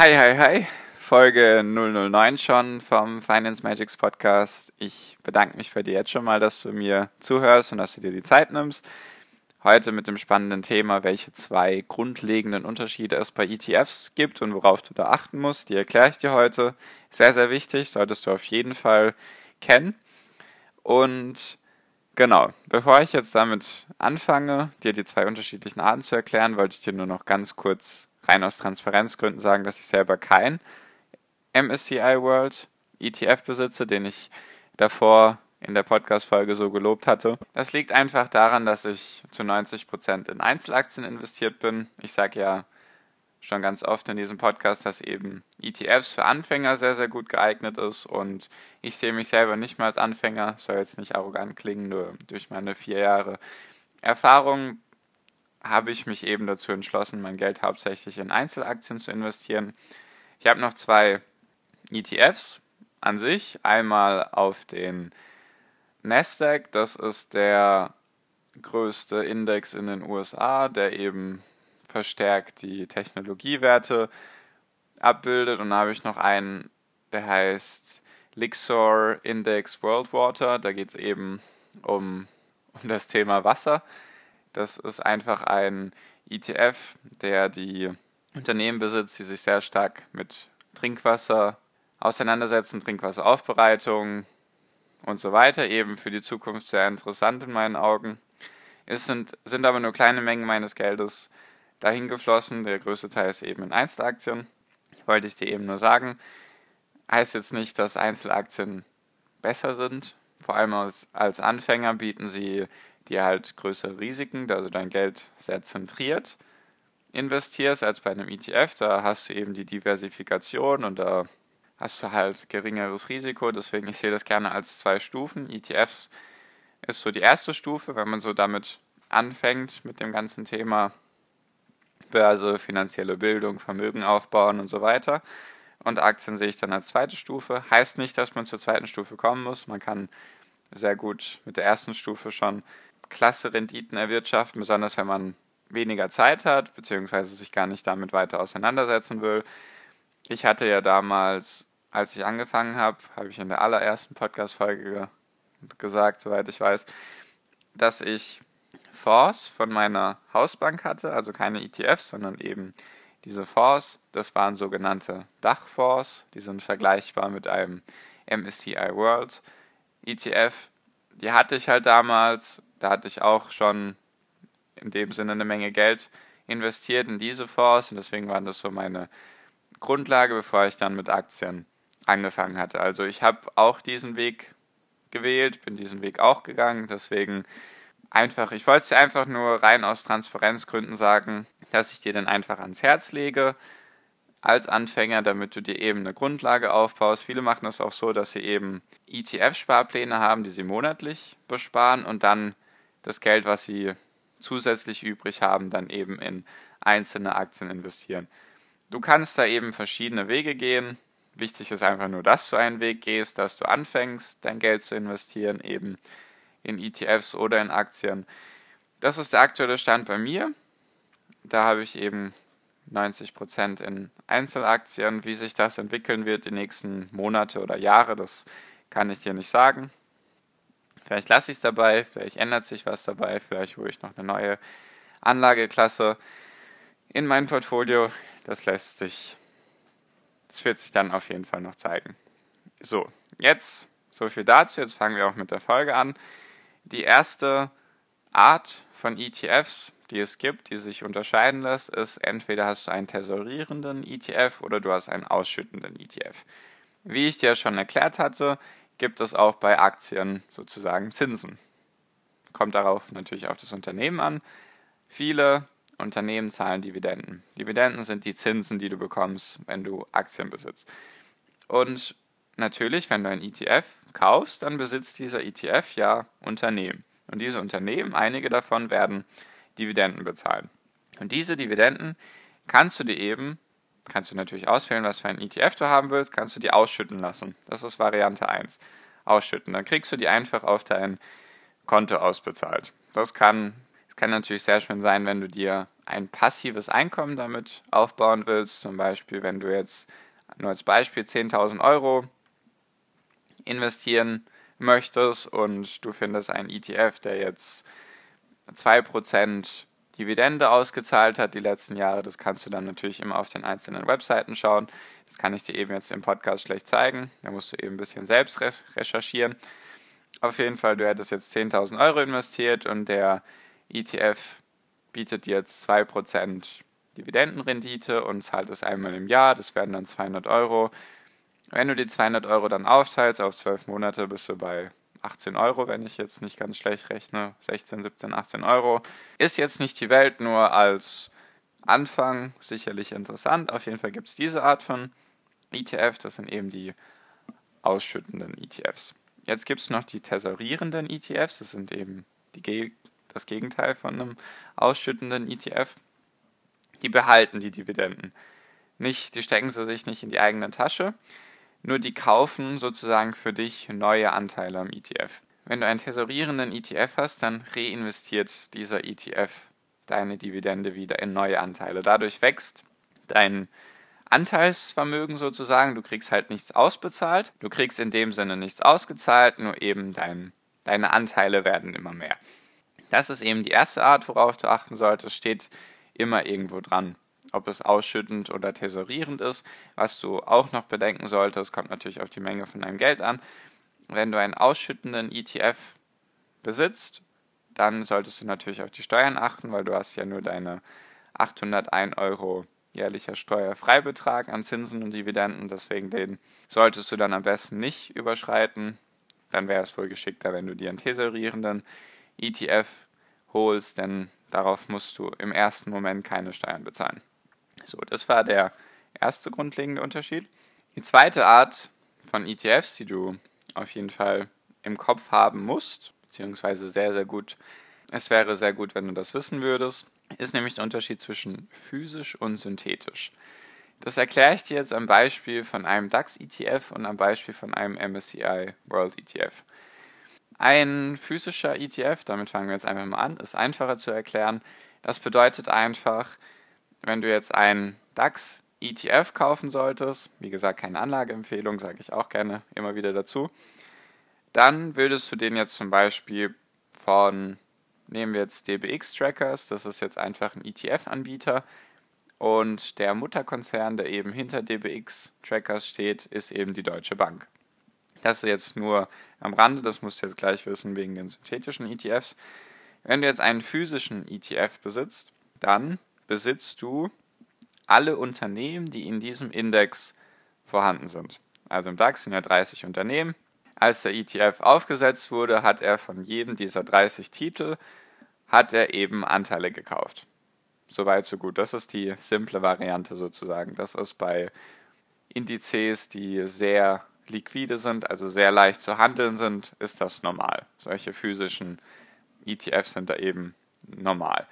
Hi, hi, hi. Folge 009 schon vom Finance Magics Podcast. Ich bedanke mich bei dir jetzt schon mal, dass du mir zuhörst und dass du dir die Zeit nimmst. Heute mit dem spannenden Thema, welche zwei grundlegenden Unterschiede es bei ETFs gibt und worauf du da achten musst. Die erkläre ich dir heute. Sehr, sehr wichtig, solltest du auf jeden Fall kennen. Und genau, bevor ich jetzt damit anfange, dir die zwei unterschiedlichen Arten zu erklären, wollte ich dir nur noch ganz kurz rein aus Transparenzgründen sagen, dass ich selber kein MSCI World ETF besitze, den ich davor in der Podcast-Folge so gelobt hatte. Das liegt einfach daran, dass ich zu 90% in Einzelaktien investiert bin. Ich sage ja schon ganz oft in diesem Podcast, dass eben ETFs für Anfänger sehr, sehr gut geeignet ist und ich sehe mich selber nicht mal als Anfänger, soll jetzt nicht arrogant klingen, nur durch meine vier Jahre Erfahrung habe ich mich eben dazu entschlossen, mein Geld hauptsächlich in Einzelaktien zu investieren. Ich habe noch zwei ETFs an sich. Einmal auf den Nasdaq, das ist der größte Index in den USA, der eben verstärkt die Technologiewerte abbildet. Und dann habe ich noch einen, der heißt Lixor Index World Water. Da geht es eben um, um das Thema Wasser. Das ist einfach ein ETF, der die Unternehmen besitzt, die sich sehr stark mit Trinkwasser auseinandersetzen, Trinkwasseraufbereitung und so weiter, eben für die Zukunft sehr interessant in meinen Augen. Es sind, sind aber nur kleine Mengen meines Geldes dahin geflossen. Der größte Teil ist eben in Einzelaktien. Wollte ich dir eben nur sagen. Heißt jetzt nicht, dass Einzelaktien besser sind. Vor allem als, als Anfänger bieten sie dir halt größere Risiken, da du dein Geld sehr zentriert investierst als bei einem ETF. Da hast du eben die Diversifikation und da hast du halt geringeres Risiko. Deswegen, ich sehe das gerne als zwei Stufen. ETFs ist so die erste Stufe, wenn man so damit anfängt mit dem ganzen Thema Börse, finanzielle Bildung, Vermögen aufbauen und so weiter. Und Aktien sehe ich dann als zweite Stufe. Heißt nicht, dass man zur zweiten Stufe kommen muss. Man kann sehr gut mit der ersten Stufe schon klasse Renditen erwirtschaften, besonders wenn man weniger Zeit hat, beziehungsweise sich gar nicht damit weiter auseinandersetzen will. Ich hatte ja damals, als ich angefangen habe, habe ich in der allerersten Podcast-Folge gesagt, soweit ich weiß, dass ich Fonds von meiner Hausbank hatte, also keine ETFs, sondern eben diese Fonds, das waren sogenannte Dachfonds, die sind vergleichbar mit einem MSCI World ETF. Die hatte ich halt damals da hatte ich auch schon in dem Sinne eine Menge Geld investiert in diese Fonds und deswegen war das so meine Grundlage, bevor ich dann mit Aktien angefangen hatte. Also ich habe auch diesen Weg gewählt, bin diesen Weg auch gegangen, deswegen einfach, ich wollte es dir einfach nur rein aus Transparenzgründen sagen, dass ich dir dann einfach ans Herz lege als Anfänger, damit du dir eben eine Grundlage aufbaust. Viele machen das auch so, dass sie eben ETF-Sparpläne haben, die sie monatlich besparen und dann das Geld, was sie zusätzlich übrig haben, dann eben in einzelne Aktien investieren. Du kannst da eben verschiedene Wege gehen. Wichtig ist einfach nur, dass du einen Weg gehst, dass du anfängst, dein Geld zu investieren, eben in ETFs oder in Aktien. Das ist der aktuelle Stand bei mir. Da habe ich eben 90% in Einzelaktien. Wie sich das entwickeln wird die nächsten Monate oder Jahre, das kann ich dir nicht sagen. Vielleicht lasse ich es dabei, vielleicht ändert sich was dabei, vielleicht hole ich noch eine neue Anlageklasse in mein Portfolio. Das lässt sich, das wird sich dann auf jeden Fall noch zeigen. So, jetzt so viel dazu. Jetzt fangen wir auch mit der Folge an. Die erste Art von ETFs, die es gibt, die sich unterscheiden lässt, ist entweder hast du einen tesorierenden ETF oder du hast einen ausschüttenden ETF. Wie ich dir schon erklärt hatte, gibt es auch bei Aktien sozusagen Zinsen. Kommt darauf natürlich auf das Unternehmen an. Viele Unternehmen zahlen Dividenden. Dividenden sind die Zinsen, die du bekommst, wenn du Aktien besitzt. Und natürlich, wenn du ein ETF kaufst, dann besitzt dieser ETF ja Unternehmen. Und diese Unternehmen, einige davon werden Dividenden bezahlen. Und diese Dividenden kannst du dir eben, kannst du natürlich auswählen, was für ein ETF du haben willst, kannst du die ausschütten lassen. Das ist Variante 1. Ausschütten. Dann kriegst du die einfach auf dein Konto ausbezahlt. Das kann, das kann natürlich sehr schön sein, wenn du dir ein passives Einkommen damit aufbauen willst. Zum Beispiel, wenn du jetzt nur als Beispiel 10.000 Euro investieren möchtest und du findest einen ETF, der jetzt 2% Dividende ausgezahlt hat die letzten Jahre. Das kannst du dann natürlich immer auf den einzelnen Webseiten schauen. Das kann ich dir eben jetzt im Podcast schlecht zeigen. Da musst du eben ein bisschen selbst recherchieren. Auf jeden Fall, du hättest jetzt 10.000 Euro investiert und der ETF bietet dir jetzt 2% Dividendenrendite und zahlt es einmal im Jahr. Das werden dann 200 Euro. Wenn du die 200 Euro dann aufteilst auf 12 Monate, bist du bei 18 Euro, wenn ich jetzt nicht ganz schlecht rechne. 16, 17, 18 Euro. Ist jetzt nicht die Welt, nur als Anfang sicherlich interessant. Auf jeden Fall gibt es diese Art von ETF. Das sind eben die ausschüttenden ETFs. Jetzt gibt es noch die tesorierenden ETFs. Das sind eben die, das Gegenteil von einem ausschüttenden ETF. Die behalten die Dividenden. Nicht, die stecken sie sich nicht in die eigene Tasche, nur die kaufen sozusagen für dich neue Anteile am ETF. Wenn du einen tesorierenden ETF hast, dann reinvestiert dieser ETF deine Dividende wieder in neue Anteile. Dadurch wächst dein Anteilsvermögen sozusagen. Du kriegst halt nichts ausbezahlt. Du kriegst in dem Sinne nichts ausgezahlt, nur eben dein, deine Anteile werden immer mehr. Das ist eben die erste Art, worauf du achten solltest. Steht immer irgendwo dran ob es ausschüttend oder tesorierend ist. Was du auch noch bedenken solltest, kommt natürlich auf die Menge von deinem Geld an. Wenn du einen ausschüttenden ETF besitzt, dann solltest du natürlich auf die Steuern achten, weil du hast ja nur deine 801 Euro jährlicher Steuerfreibetrag an Zinsen und Dividenden, deswegen den solltest du dann am besten nicht überschreiten. Dann wäre es wohl geschickter, wenn du dir einen tesorierenden ETF holst, denn darauf musst du im ersten Moment keine Steuern bezahlen. So, das war der erste grundlegende Unterschied. Die zweite Art von ETFs, die du auf jeden Fall im Kopf haben musst, beziehungsweise sehr, sehr gut, es wäre sehr gut, wenn du das wissen würdest, ist nämlich der Unterschied zwischen physisch und synthetisch. Das erkläre ich dir jetzt am Beispiel von einem DAX-ETF und am Beispiel von einem MSCI World ETF. Ein physischer ETF, damit fangen wir jetzt einfach mal an, ist einfacher zu erklären. Das bedeutet einfach, wenn du jetzt einen DAX ETF kaufen solltest, wie gesagt, keine Anlageempfehlung, sage ich auch gerne immer wieder dazu, dann würdest du den jetzt zum Beispiel von, nehmen wir jetzt DBX Trackers, das ist jetzt einfach ein ETF-Anbieter und der Mutterkonzern, der eben hinter DBX Trackers steht, ist eben die Deutsche Bank. Das ist jetzt nur am Rande, das musst du jetzt gleich wissen wegen den synthetischen ETFs. Wenn du jetzt einen physischen ETF besitzt, dann besitzt du alle Unternehmen, die in diesem Index vorhanden sind. Also im DAX sind ja 30 Unternehmen. Als der ETF aufgesetzt wurde, hat er von jedem dieser 30 Titel hat er eben Anteile gekauft. Soweit, so gut. Das ist die simple Variante sozusagen. Das ist bei Indizes, die sehr liquide sind, also sehr leicht zu handeln sind, ist das normal. Solche physischen ETFs sind da eben normal.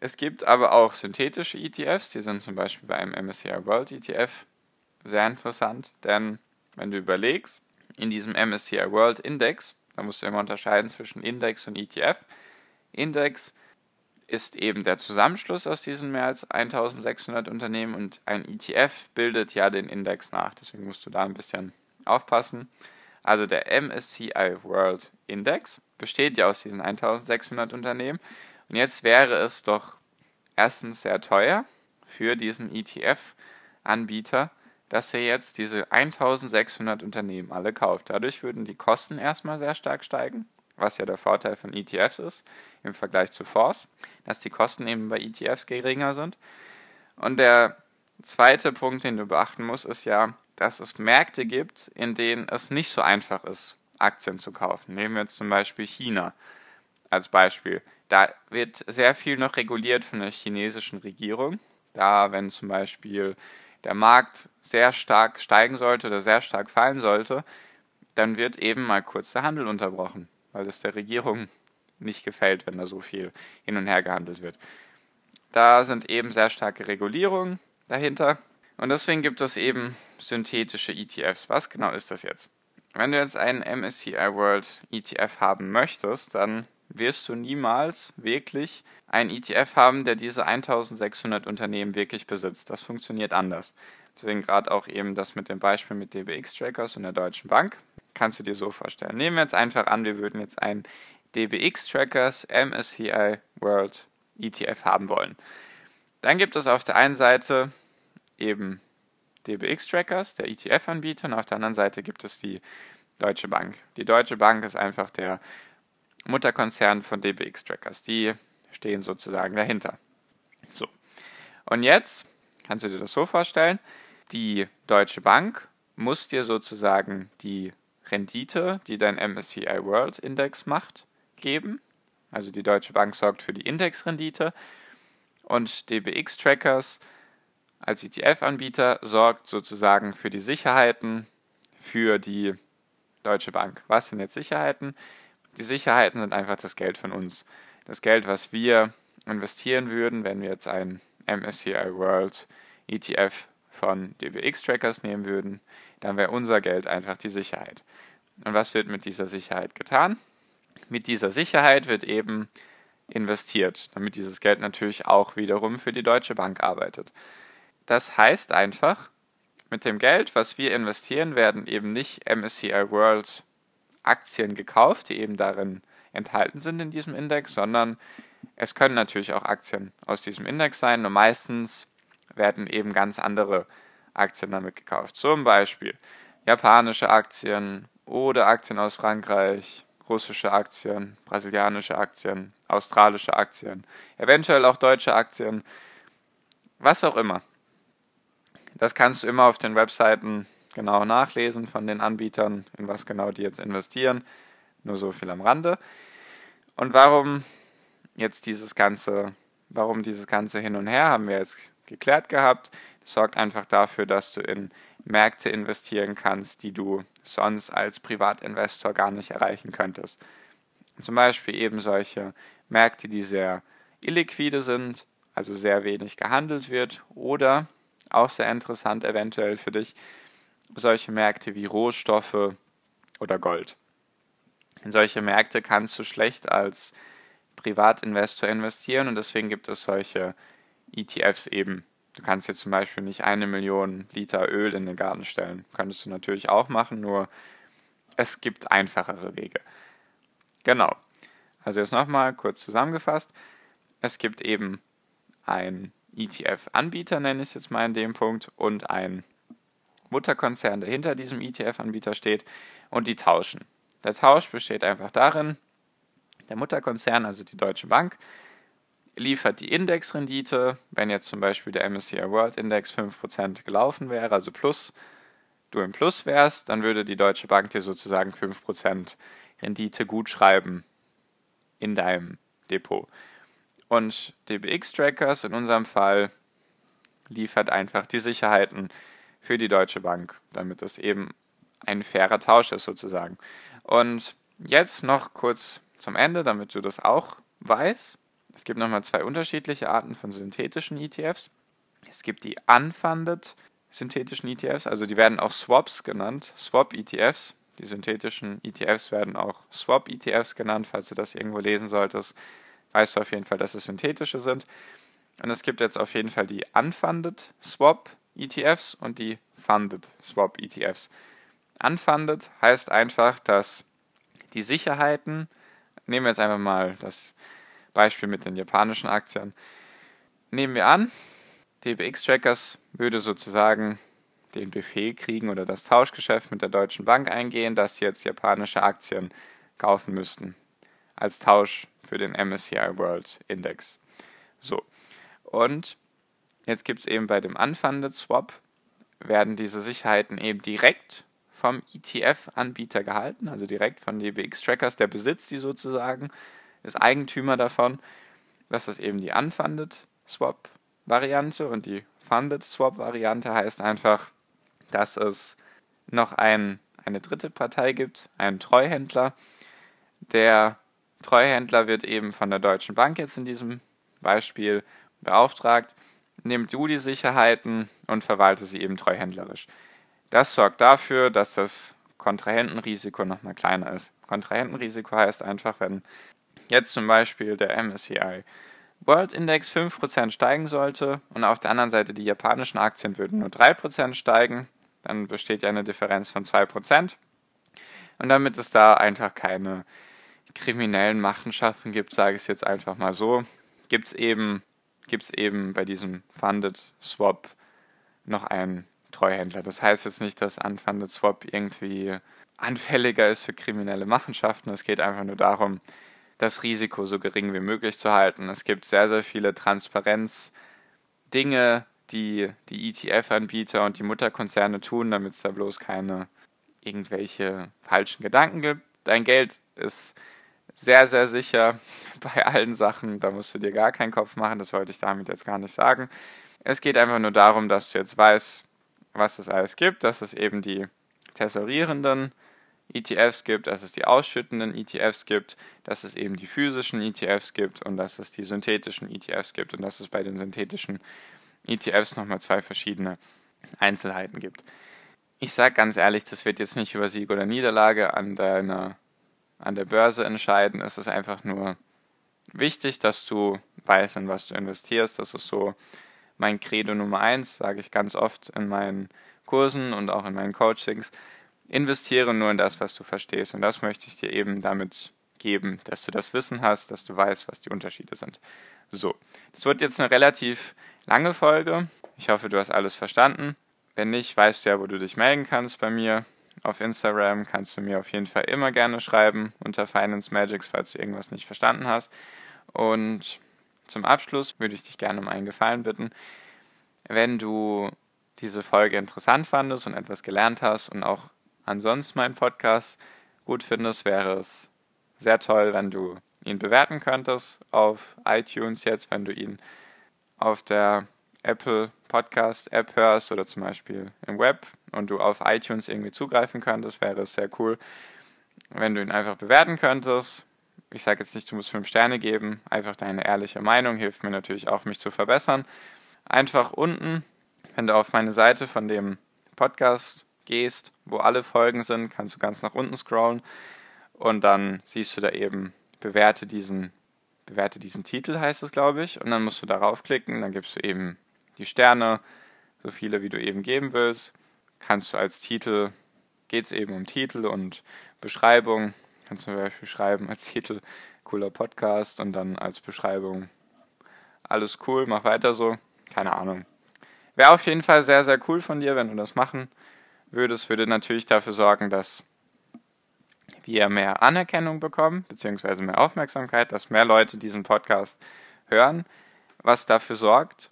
Es gibt aber auch synthetische ETFs, die sind zum Beispiel bei einem MSCI World ETF sehr interessant, denn wenn du überlegst, in diesem MSCI World Index, da musst du immer unterscheiden zwischen Index und ETF. Index ist eben der Zusammenschluss aus diesen mehr als 1600 Unternehmen und ein ETF bildet ja den Index nach. Deswegen musst du da ein bisschen aufpassen. Also der MSCI World Index besteht ja aus diesen 1600 Unternehmen und jetzt wäre es doch erstens sehr teuer für diesen ETF-Anbieter, dass er jetzt diese 1600 Unternehmen alle kauft. Dadurch würden die Kosten erstmal sehr stark steigen, was ja der Vorteil von ETFs ist im Vergleich zu Fonds, dass die Kosten eben bei ETFs geringer sind. Und der zweite Punkt, den du beachten musst, ist ja, dass es Märkte gibt, in denen es nicht so einfach ist, Aktien zu kaufen. Nehmen wir jetzt zum Beispiel China als Beispiel. Da wird sehr viel noch reguliert von der chinesischen Regierung. Da, wenn zum Beispiel der Markt sehr stark steigen sollte oder sehr stark fallen sollte, dann wird eben mal kurz der Handel unterbrochen, weil es der Regierung nicht gefällt, wenn da so viel hin und her gehandelt wird. Da sind eben sehr starke Regulierungen dahinter. Und deswegen gibt es eben synthetische ETFs. Was genau ist das jetzt? Wenn du jetzt einen MSCI World ETF haben möchtest, dann wirst du niemals wirklich einen ETF haben, der diese 1600 Unternehmen wirklich besitzt. Das funktioniert anders. Deswegen gerade auch eben das mit dem Beispiel mit DBX Trackers und der Deutschen Bank. Kannst du dir so vorstellen. Nehmen wir jetzt einfach an, wir würden jetzt einen DBX Trackers MSCI World ETF haben wollen. Dann gibt es auf der einen Seite eben DBX Trackers, der ETF-Anbieter, und auf der anderen Seite gibt es die Deutsche Bank. Die Deutsche Bank ist einfach der Mutterkonzern von DBX Trackers. Die stehen sozusagen dahinter. So. Und jetzt kannst du dir das so vorstellen, die Deutsche Bank muss dir sozusagen die Rendite, die dein MSCI World Index macht, geben. Also die Deutsche Bank sorgt für die Indexrendite und DBX Trackers als ETF-Anbieter sorgt sozusagen für die Sicherheiten für die Deutsche Bank. Was sind jetzt Sicherheiten? Die Sicherheiten sind einfach das Geld von uns. Das Geld, was wir investieren würden, wenn wir jetzt einen MSCI World ETF von DBX Trackers nehmen würden, dann wäre unser Geld einfach die Sicherheit. Und was wird mit dieser Sicherheit getan? Mit dieser Sicherheit wird eben investiert, damit dieses Geld natürlich auch wiederum für die Deutsche Bank arbeitet. Das heißt einfach, mit dem Geld, was wir investieren, werden eben nicht MSCI World Aktien gekauft, die eben darin enthalten sind in diesem Index, sondern es können natürlich auch Aktien aus diesem Index sein, nur meistens werden eben ganz andere Aktien damit gekauft. Zum Beispiel japanische Aktien oder Aktien aus Frankreich, russische Aktien, brasilianische Aktien, australische Aktien, eventuell auch deutsche Aktien, was auch immer. Das kannst du immer auf den Webseiten genau nachlesen von den Anbietern, in was genau die jetzt investieren. Nur so viel am Rande. Und warum jetzt dieses ganze, warum dieses ganze Hin und Her haben wir jetzt geklärt gehabt. Das sorgt einfach dafür, dass du in Märkte investieren kannst, die du sonst als Privatinvestor gar nicht erreichen könntest. Zum Beispiel eben solche Märkte, die sehr illiquide sind, also sehr wenig gehandelt wird, oder auch sehr interessant eventuell für dich, solche Märkte wie Rohstoffe oder Gold. In solche Märkte kannst du schlecht als Privatinvestor investieren und deswegen gibt es solche ETFs eben. Du kannst jetzt zum Beispiel nicht eine Million Liter Öl in den Garten stellen. Könntest du natürlich auch machen, nur es gibt einfachere Wege. Genau. Also jetzt nochmal kurz zusammengefasst. Es gibt eben ein ETF-Anbieter, nenne ich es jetzt mal in dem Punkt, und ein Mutterkonzern, der hinter diesem ETF-Anbieter steht, und die tauschen. Der Tausch besteht einfach darin, der Mutterkonzern, also die Deutsche Bank, liefert die Indexrendite, wenn jetzt zum Beispiel der MSCI World Index 5% gelaufen wäre, also plus, du im Plus wärst, dann würde die Deutsche Bank dir sozusagen 5% Rendite gutschreiben in deinem Depot. Und DBX-Trackers in unserem Fall liefert einfach die Sicherheiten für die Deutsche Bank, damit es eben ein fairer Tausch ist sozusagen. Und jetzt noch kurz zum Ende, damit du das auch weißt. Es gibt nochmal zwei unterschiedliche Arten von synthetischen ETFs. Es gibt die unfunded synthetischen ETFs, also die werden auch Swaps genannt, Swap-ETFs. Die synthetischen ETFs werden auch Swap-ETFs genannt, falls du das irgendwo lesen solltest weißt du auf jeden Fall, dass es synthetische sind. Und es gibt jetzt auf jeden Fall die Unfunded Swap ETFs und die Funded Swap ETFs. Unfunded heißt einfach, dass die Sicherheiten, nehmen wir jetzt einfach mal das Beispiel mit den japanischen Aktien, nehmen wir an, DBX Trackers würde sozusagen den Befehl kriegen oder das Tauschgeschäft mit der Deutschen Bank eingehen, dass sie jetzt japanische Aktien kaufen müssten als Tausch für den MSCI World Index. So. Und jetzt gibt es eben bei dem Unfunded Swap, werden diese Sicherheiten eben direkt vom ETF-Anbieter gehalten, also direkt von DBX Trackers, der besitzt die sozusagen. ist Eigentümer davon. Das ist eben die Unfunded Swap Variante und die Funded Swap Variante heißt einfach, dass es noch ein, eine dritte Partei gibt, einen Treuhändler. Der Treuhändler wird eben von der Deutschen Bank jetzt in diesem Beispiel beauftragt, nimm du die Sicherheiten und verwalte sie eben treuhändlerisch. Das sorgt dafür, dass das Kontrahentenrisiko nochmal kleiner ist. Kontrahentenrisiko heißt einfach, wenn jetzt zum Beispiel der MSCI World Index 5% steigen sollte und auf der anderen Seite die japanischen Aktien würden nur 3% steigen, dann besteht ja eine Differenz von 2%. Und damit es da einfach keine kriminellen Machenschaften gibt, sage ich es jetzt einfach mal so, gibt es eben, gibt's eben bei diesem Funded Swap noch einen Treuhändler. Das heißt jetzt nicht, dass Unfunded Swap irgendwie anfälliger ist für kriminelle Machenschaften. Es geht einfach nur darum, das Risiko so gering wie möglich zu halten. Es gibt sehr, sehr viele Transparenz-Dinge, die die ETF-Anbieter und die Mutterkonzerne tun, damit es da bloß keine irgendwelche falschen Gedanken gibt. Dein Geld ist sehr, sehr sicher bei allen Sachen. Da musst du dir gar keinen Kopf machen. Das wollte ich damit jetzt gar nicht sagen. Es geht einfach nur darum, dass du jetzt weißt, was es alles gibt, dass es eben die tesorierenden ETFs gibt, dass es die ausschüttenden ETFs gibt, dass es eben die physischen ETFs gibt und dass es die synthetischen ETFs gibt und dass es bei den synthetischen ETFs nochmal zwei verschiedene Einzelheiten gibt. Ich sage ganz ehrlich, das wird jetzt nicht über Sieg oder Niederlage an deiner an der Börse entscheiden. Es ist einfach nur wichtig, dass du weißt, in was du investierst. Das ist so mein Credo Nummer eins, sage ich ganz oft in meinen Kursen und auch in meinen Coachings. Investiere nur in das, was du verstehst. Und das möchte ich dir eben damit geben, dass du das Wissen hast, dass du weißt, was die Unterschiede sind. So, das wird jetzt eine relativ lange Folge. Ich hoffe, du hast alles verstanden. Wenn nicht, weißt du ja, wo du dich melden kannst bei mir. Auf Instagram kannst du mir auf jeden Fall immer gerne schreiben unter Finance Magics, falls du irgendwas nicht verstanden hast. Und zum Abschluss würde ich dich gerne um einen Gefallen bitten. Wenn du diese Folge interessant fandest und etwas gelernt hast und auch ansonsten meinen Podcast gut findest, wäre es sehr toll, wenn du ihn bewerten könntest auf iTunes jetzt, wenn du ihn auf der Apple Podcast App hörst oder zum Beispiel im Web und du auf iTunes irgendwie zugreifen könntest, wäre es sehr cool, wenn du ihn einfach bewerten könntest. Ich sage jetzt nicht, du musst fünf Sterne geben, einfach deine ehrliche Meinung hilft mir natürlich auch, mich zu verbessern. Einfach unten, wenn du auf meine Seite von dem Podcast gehst, wo alle Folgen sind, kannst du ganz nach unten scrollen und dann siehst du da eben, bewerte diesen, bewerte diesen Titel, heißt es, glaube ich, und dann musst du darauf klicken, dann gibst du eben die Sterne, so viele wie du eben geben willst. Kannst du als Titel, geht es eben um Titel und Beschreibung, kannst du zum Beispiel schreiben als Titel cooler Podcast und dann als Beschreibung alles cool, mach weiter so. Keine Ahnung. Wäre auf jeden Fall sehr, sehr cool von dir, wenn du das machen würdest. Würde natürlich dafür sorgen, dass wir mehr Anerkennung bekommen, beziehungsweise mehr Aufmerksamkeit, dass mehr Leute diesen Podcast hören, was dafür sorgt,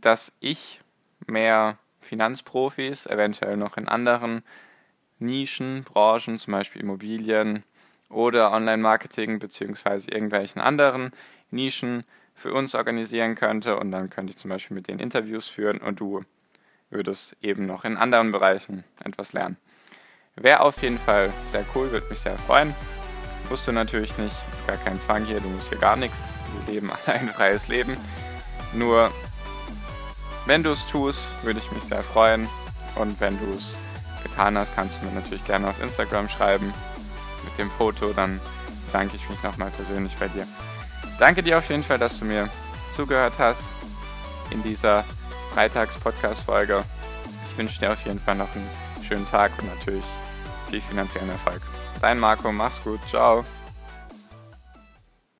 dass ich mehr Finanzprofis, eventuell noch in anderen Nischen, Branchen, zum Beispiel Immobilien oder Online-Marketing beziehungsweise irgendwelchen anderen Nischen für uns organisieren könnte und dann könnte ich zum Beispiel mit denen Interviews führen und du würdest eben noch in anderen Bereichen etwas lernen. Wäre auf jeden Fall sehr cool, würde mich sehr freuen. Musst du natürlich nicht, ist gar kein Zwang hier, du musst hier gar nichts. Wir leben alle ein freies Leben. Nur wenn du es tust, würde ich mich sehr freuen. Und wenn du es getan hast, kannst du mir natürlich gerne auf Instagram schreiben mit dem Foto. Dann danke ich mich nochmal persönlich bei dir. Danke dir auf jeden Fall, dass du mir zugehört hast in dieser Freitags-Podcast-Folge. Ich wünsche dir auf jeden Fall noch einen schönen Tag und natürlich viel finanziellen Erfolg. Dein Marco, mach's gut, ciao.